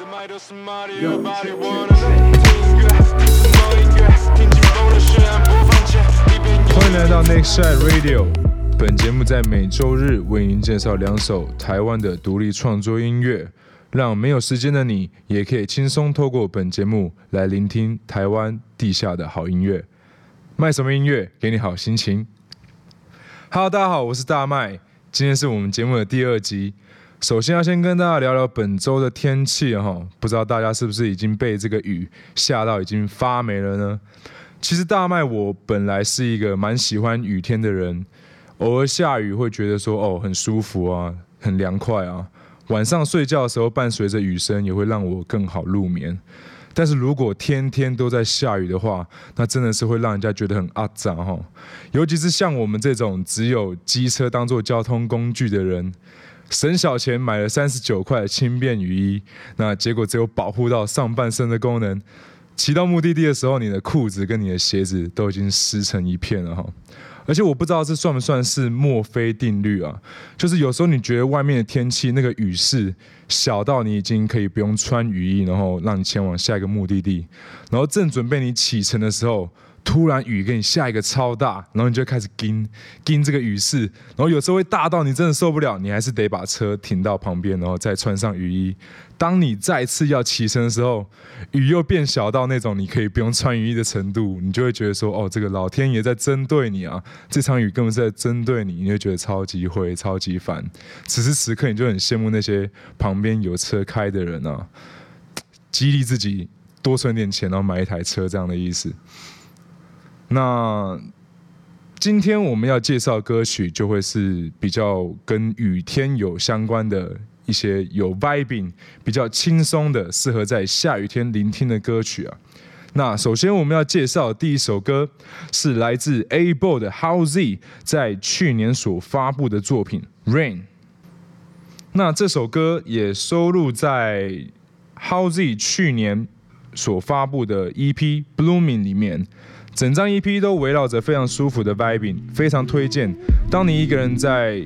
欢迎来到 Next Shot Radio。本节目在每周日为您介绍两首台湾的独立创作音乐，让没有时间的你也可以轻松透过本节目来聆听台湾地下的好音乐。卖什么音乐给你好心情？Hello，大家好，我是大麦，今天是我们节目的第二集。首先要先跟大家聊聊本周的天气哈，不知道大家是不是已经被这个雨吓到已经发霉了呢？其实大麦我本来是一个蛮喜欢雨天的人，偶尔下雨会觉得说哦很舒服啊，很凉快啊，晚上睡觉的时候伴随着雨声也会让我更好入眠。但是如果天天都在下雨的话，那真的是会让人家觉得很阿杂哈，尤其是像我们这种只有机车当做交通工具的人。省小钱买了三十九块轻便雨衣，那结果只有保护到上半身的功能。骑到目的地的时候，你的裤子跟你的鞋子都已经湿成一片了哈。而且我不知道这算不算是墨菲定律啊？就是有时候你觉得外面的天气那个雨势小到你已经可以不用穿雨衣，然后让你前往下一个目的地，然后正准备你启程的时候。突然雨给你下一个超大，然后你就开始跟跟这个雨势，然后有时候会大到你真的受不了，你还是得把车停到旁边，然后再穿上雨衣。当你再次要起身的时候，雨又变小到那种你可以不用穿雨衣的程度，你就会觉得说，哦，这个老天爷在针对你啊！这场雨根本是在针对你，你就觉得超级灰、超级烦。此时此刻，你就很羡慕那些旁边有车开的人啊，激励自己多存点钱，然后买一台车这样的意思。那今天我们要介绍歌曲，就会是比较跟雨天有相关的一些有 vibing、比较轻松的，适合在下雨天聆听的歌曲啊。那首先我们要介绍第一首歌是来自 A-Boy 的 How Z 在去年所发布的作品《Rain》。那这首歌也收录在 How Z 去年所发布的 EP《Blooming》里面。整张 EP 都围绕着非常舒服的 vibing，非常推荐。当你一个人在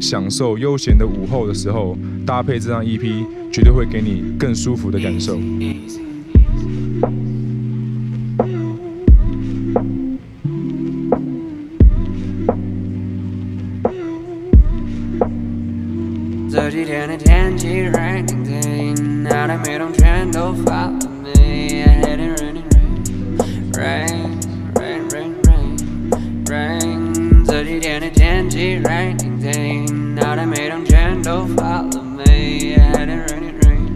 享受悠闲的午后的时候，搭配这张 EP，绝对会给你更舒服的感受。这几天的天气，rain rain，脑袋没动，全都发了霉 的天气，raining day，脑袋没动，全都发了霉。Rain rain rain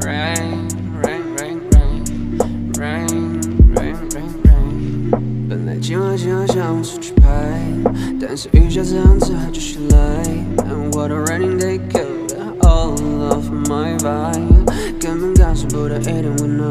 rain rain rain rain rain rain。本来今晚今晚想出去拍，但是雨下这样子还继续来。And what a raining day killed all of my vibe，根本感受不到一点温暖。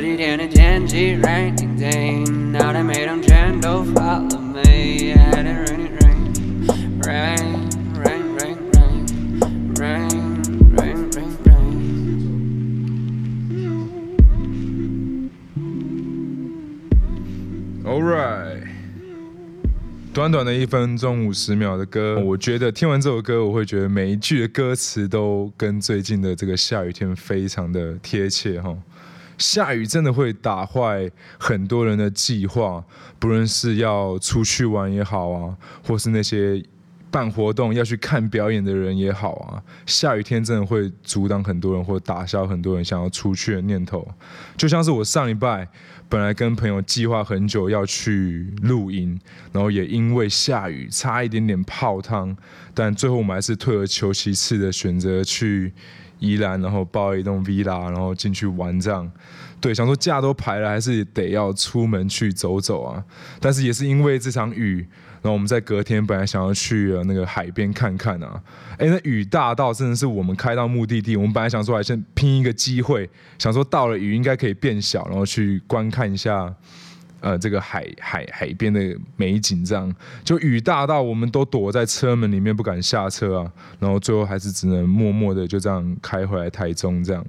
天的天气，raining day，脑袋没动，全都发了霉。Rain rain rain rain rain rain rain rain rain。Alright，短短的一分钟五十秒的歌，我觉得听完这首歌，我会觉得每一句的歌词都跟最近的这个下雨天非常的贴切哈。下雨真的会打坏很多人的计划，不论是要出去玩也好啊，或是那些办活动要去看表演的人也好啊，下雨天真的会阻挡很多人或打消很多人想要出去的念头。就像是我上礼拜本来跟朋友计划很久要去露营，然后也因为下雨差一点点泡汤，但最后我们还是退而求其次的选择去。宜兰，然后包一栋 villa，然后进去玩这样。对，想说假都排了，还是得要出门去走走啊。但是也是因为这场雨。然后我们在隔天本来想要去那个海边看看啊，哎，那雨大到真的是我们开到目的地，我们本来想说还先拼一个机会，想说到了雨应该可以变小，然后去观看一下。呃，这个海海海边的美景，这样就雨大到我们都躲在车门里面不敢下车啊，然后最后还是只能默默的就这样开回来台中。这样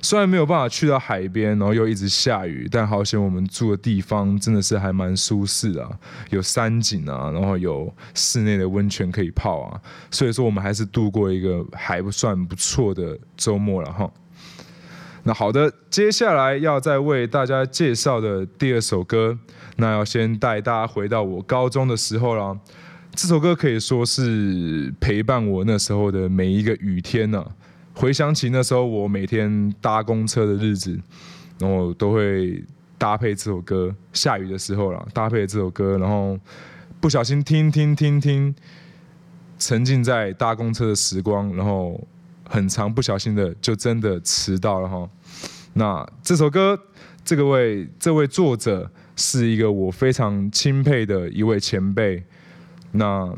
虽然没有办法去到海边，然后又一直下雨，但好险我们住的地方真的是还蛮舒适的啊，有山景啊，然后有室内的温泉可以泡啊，所以说我们还是度过一个还不算不错的周末了哈。那好的，接下来要再为大家介绍的第二首歌，那要先带大家回到我高中的时候了。这首歌可以说是陪伴我那时候的每一个雨天呢、回想起那时候我每天搭公车的日子，然后都会搭配这首歌。下雨的时候了，搭配这首歌，然后不小心听听听听，沉浸在搭公车的时光，然后。很长，不小心的就真的迟到了哈。那这首歌，这个位这位作者是一个我非常钦佩的一位前辈。那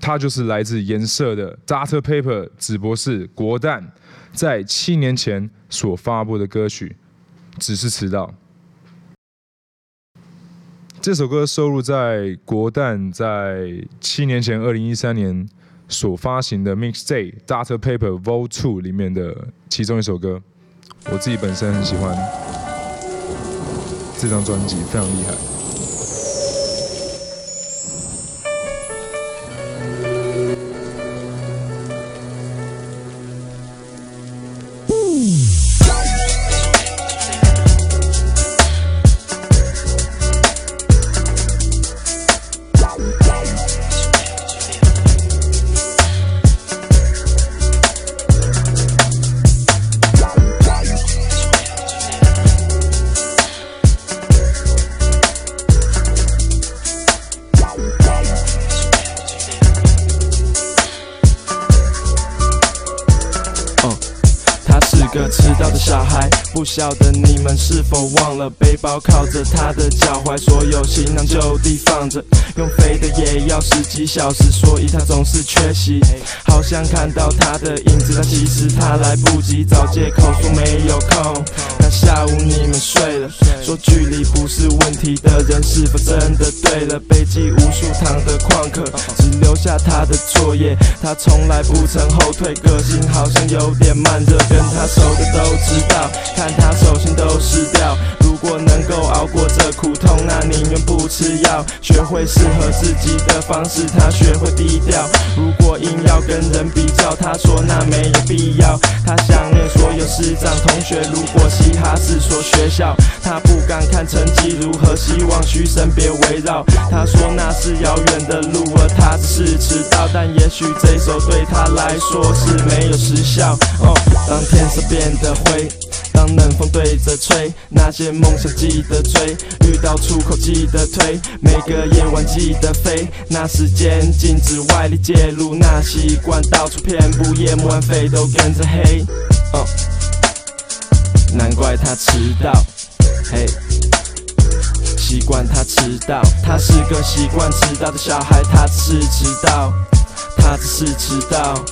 他就是来自颜色的 Dr. Pepper 紫博士国蛋，在七年前所发布的歌曲《只是迟到》。这首歌收录在国蛋在七年前二零一三年。所发行的 Mixtape Dr. Pepper Vol. 2里面的其中一首歌，我自己本身很喜欢这张专辑，非常厉害。不晓得你们是否忘了，背包靠着他的脚踝，所有行囊就地放着，用飞的也要十几小时，所以他总是缺席。好像看到他的影子，但其实他来不及，找借口说没有空。那下午你们睡了，说距离不是问题的人，是否真的对了？背记无数堂的旷课，只留下他的作业，他从来不曾后退，个性好像有点慢热，跟他熟的都知道。看。他手心都湿掉。如果能够熬过这苦痛，那宁愿不吃药。学会适合自己的方式，他学会低调。如果硬要跟人比较，他说那没有必要。他想念所有师长同学。如果嘻哈是所学校，他不敢看成绩如何，希望嘘声别围绕。他说那是遥远的路，而他只是迟到。但也许这首对他来说是没有时效。哦，当天色变得灰。当冷风对着吹，那些梦想记得追，遇到出口记得推，每个夜晚记得飞。那时间禁止外力介入，那习惯到处遍布，夜幕暗飞都跟着黑。哦，难怪他迟到，嘿，习惯他迟到，他是个习惯迟到的小孩，他只是迟到，他只是迟到。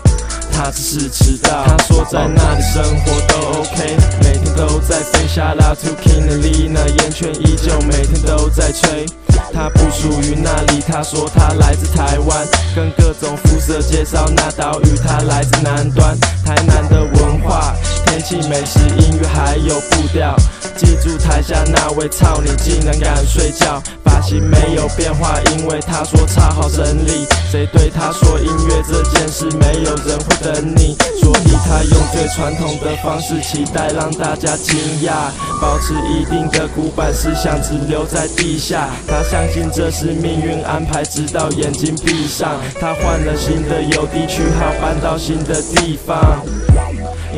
他只是迟到。他说在那里生活都 OK，每天都在飞。下拉 t o King and Lina，烟圈依旧每天都在吹。他不属于那里，他说他来自台湾，跟各种肤色介绍那岛屿。他来自南端，台南的文化、天气、美食、音乐还有步调。记住台下那位操你竟然敢睡觉，型没有变化，因为他说超好整理。谁对他说音乐这件事没有人会等你，所以他用最传统的方式期待让大家惊讶，保持一定的古板思想，只留在地下。他相信这是命运安排，直到眼睛闭上。他换了新的邮递区号，搬到新的地方。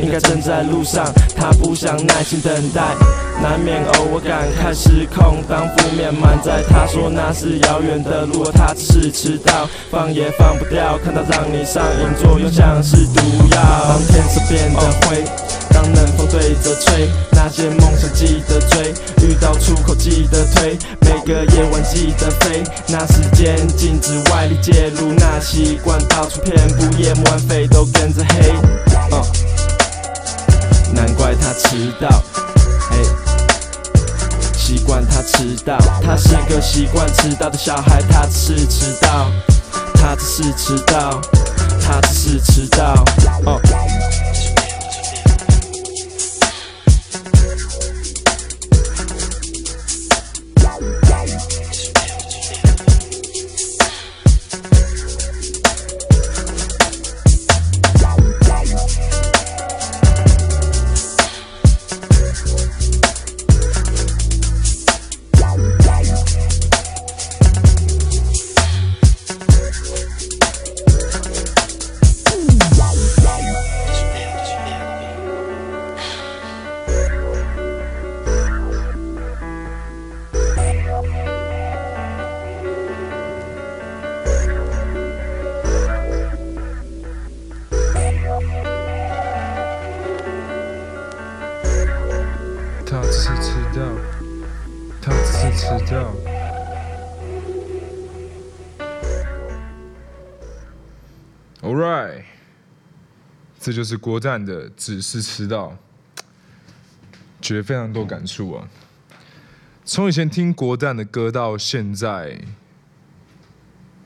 应该正在路上。他不想耐心等待，难免偶尔感慨失控。当负面满载，他说那是遥远的路，他只是迟到，放也放不掉。看到让你上瘾，作用像是毒药。当天色变得灰，当冷风对着吹，那些梦想记得追，遇到出口记得推，每个夜晚记得飞。那时间禁止外力介入，那习惯到处遍布，夜幕暗飞都跟着黑。难怪他迟到，嘿，习惯他迟到，他是个习惯迟到的小孩，他只是迟到，他只是迟到，他只是迟到，哦。是这样 alright 这就是国战的，只是迟到，觉得非常多感触啊。从以前听国战的歌到现在，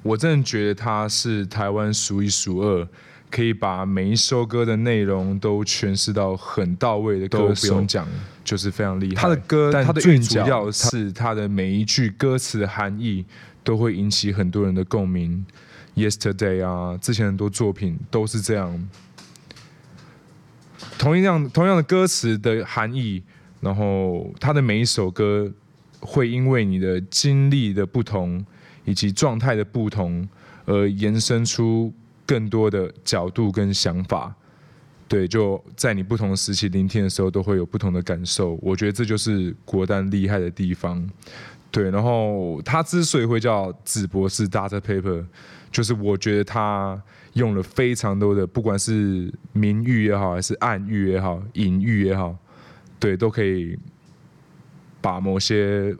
我真的觉得他是台湾数一数二，可以把每一首歌的内容都诠释到很到位的歌手，不用讲，就是非常厉害。他的歌，但最主要是他的每一句歌词的含义都会引起很多人的共鸣。Yesterday 啊，之前很多作品都是这样。同样同样的歌词的含义，然后他的每一首歌会因为你的经历的不同以及状态的不同而延伸出更多的角度跟想法。对，就在你不同时期聆听的时候，都会有不同的感受。我觉得这就是国丹厉害的地方。对，然后他之所以会叫纸博士 （Dr. Pepper），就是我觉得他。用了非常多的，不管是明喻也好，还是暗喻也好，隐喻也好，对，都可以把某些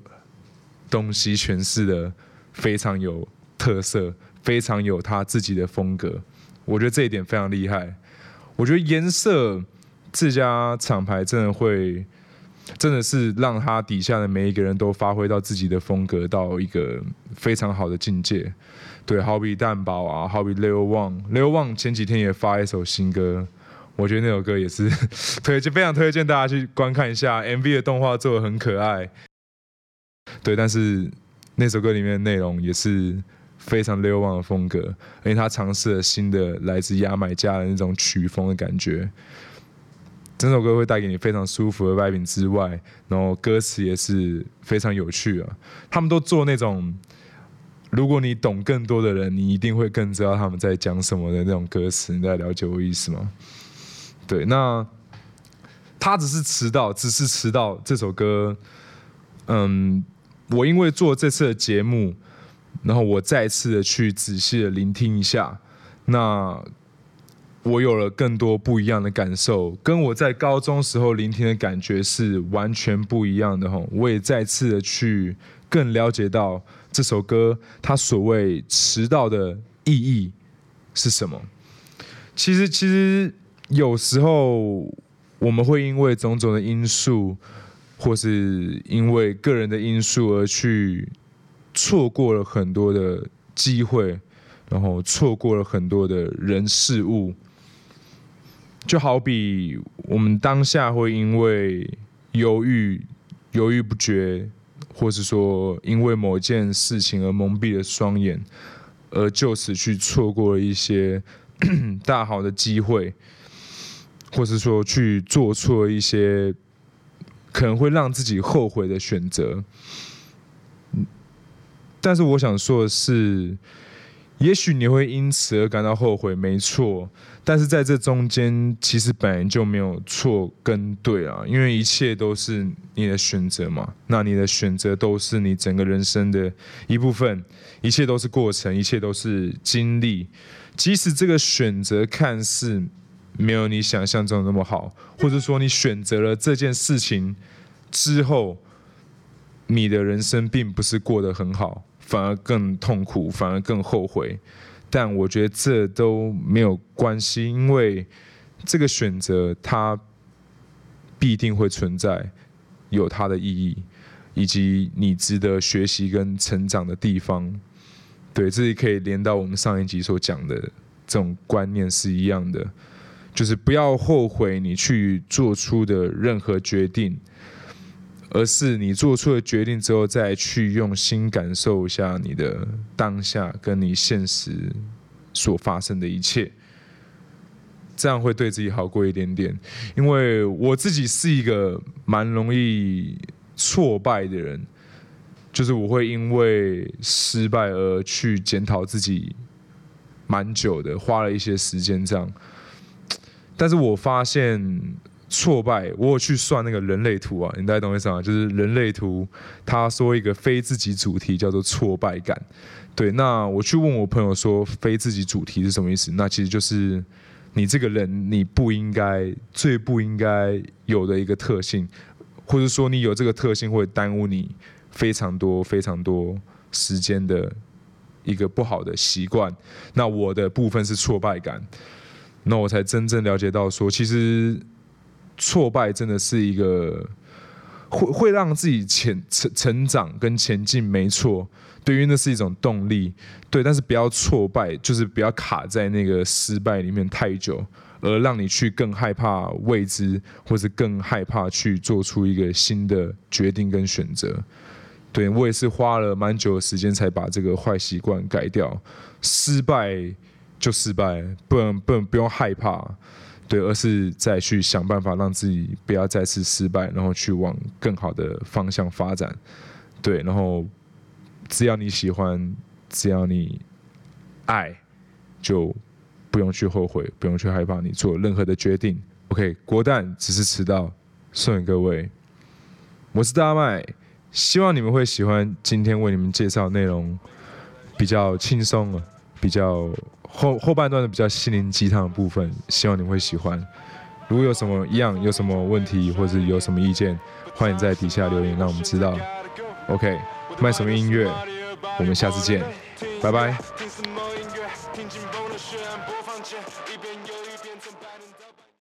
东西诠释的非常有特色，非常有他自己的风格。我觉得这一点非常厉害。我觉得颜色这家厂牌真的会，真的是让他底下的每一个人都发挥到自己的风格，到一个非常好的境界。对，好比蛋堡啊，好比 Leo Wang，Leo Wang 前几天也发一首新歌，我觉得那首歌也是 推荐，非常推荐大家去观看一下。MV 的动画做的很可爱，对，但是那首歌里面的内容也是非常 Leo Wang 的风格，而且他尝试了新的来自牙买加的那种曲风的感觉。整首歌会带给你非常舒服的 vibe 之外，然后歌词也是非常有趣啊。他们都做那种。如果你懂更多的人，你一定会更知道他们在讲什么的那种歌词。你在了解我意思吗？对，那他只是迟到，只是迟到。这首歌，嗯，我因为做这次的节目，然后我再次的去仔细的聆听一下，那我有了更多不一样的感受，跟我在高中时候聆听的感觉是完全不一样的哈。我也再次的去更了解到。这首歌它所谓迟到的意义是什么？其实，其实有时候我们会因为种种的因素，或是因为个人的因素而去错过了很多的机会，然后错过了很多的人事物。就好比我们当下会因为犹豫、犹豫不决。或是说，因为某件事情而蒙蔽了双眼，而就此去错过了一些 大好的机会，或是说去做错一些可能会让自己后悔的选择。但是我想说的是，也许你会因此而感到后悔，没错。但是在这中间，其实本来就没有错跟对啊，因为一切都是你的选择嘛。那你的选择都是你整个人生的一部分，一切都是过程，一切都是经历。即使这个选择看似没有你想象中的那么好，或者说你选择了这件事情之后，你的人生并不是过得很好。反而更痛苦，反而更后悔，但我觉得这都没有关系，因为这个选择它必定会存在，有它的意义，以及你值得学习跟成长的地方。对，这里可以连到我们上一集所讲的这种观念是一样的，就是不要后悔你去做出的任何决定。而是你做出了决定之后，再去用心感受一下你的当下，跟你现实所发生的一切，这样会对自己好过一点点。因为我自己是一个蛮容易挫败的人，就是我会因为失败而去检讨自己蛮久的，花了一些时间这样。但是我发现。挫败，我有去算那个人类图啊，你大概懂我意思吗？就是人类图，他说一个非自己主题叫做挫败感。对，那我去问我朋友说，非自己主题是什么意思？那其实就是你这个人你不应该最不应该有的一个特性，或者说你有这个特性会耽误你非常多非常多时间的一个不好的习惯。那我的部分是挫败感，那我才真正了解到说，其实。挫败真的是一个会会让自己前成成长跟前进，没错，对，于那是一种动力，对。但是不要挫败，就是不要卡在那个失败里面太久，而让你去更害怕未知，或者更害怕去做出一个新的决定跟选择。对，我也是花了蛮久的时间才把这个坏习惯改掉。失败就失败，不能不能不用害怕。对，而是再去想办法让自己不要再次失败，然后去往更好的方向发展。对，然后只要你喜欢，只要你爱，就不用去后悔，不用去害怕你做任何的决定。OK，国蛋只是迟到，送给各位。我是大麦，希望你们会喜欢今天为你们介绍内容，比较轻松啊，比较。后后半段的比较心灵鸡汤的部分，希望你会喜欢。如果有什么一样，有什么问题，或者有什么意见，欢迎在底下留言，让我们知道。OK，卖什么音乐？我们下次见，拜拜。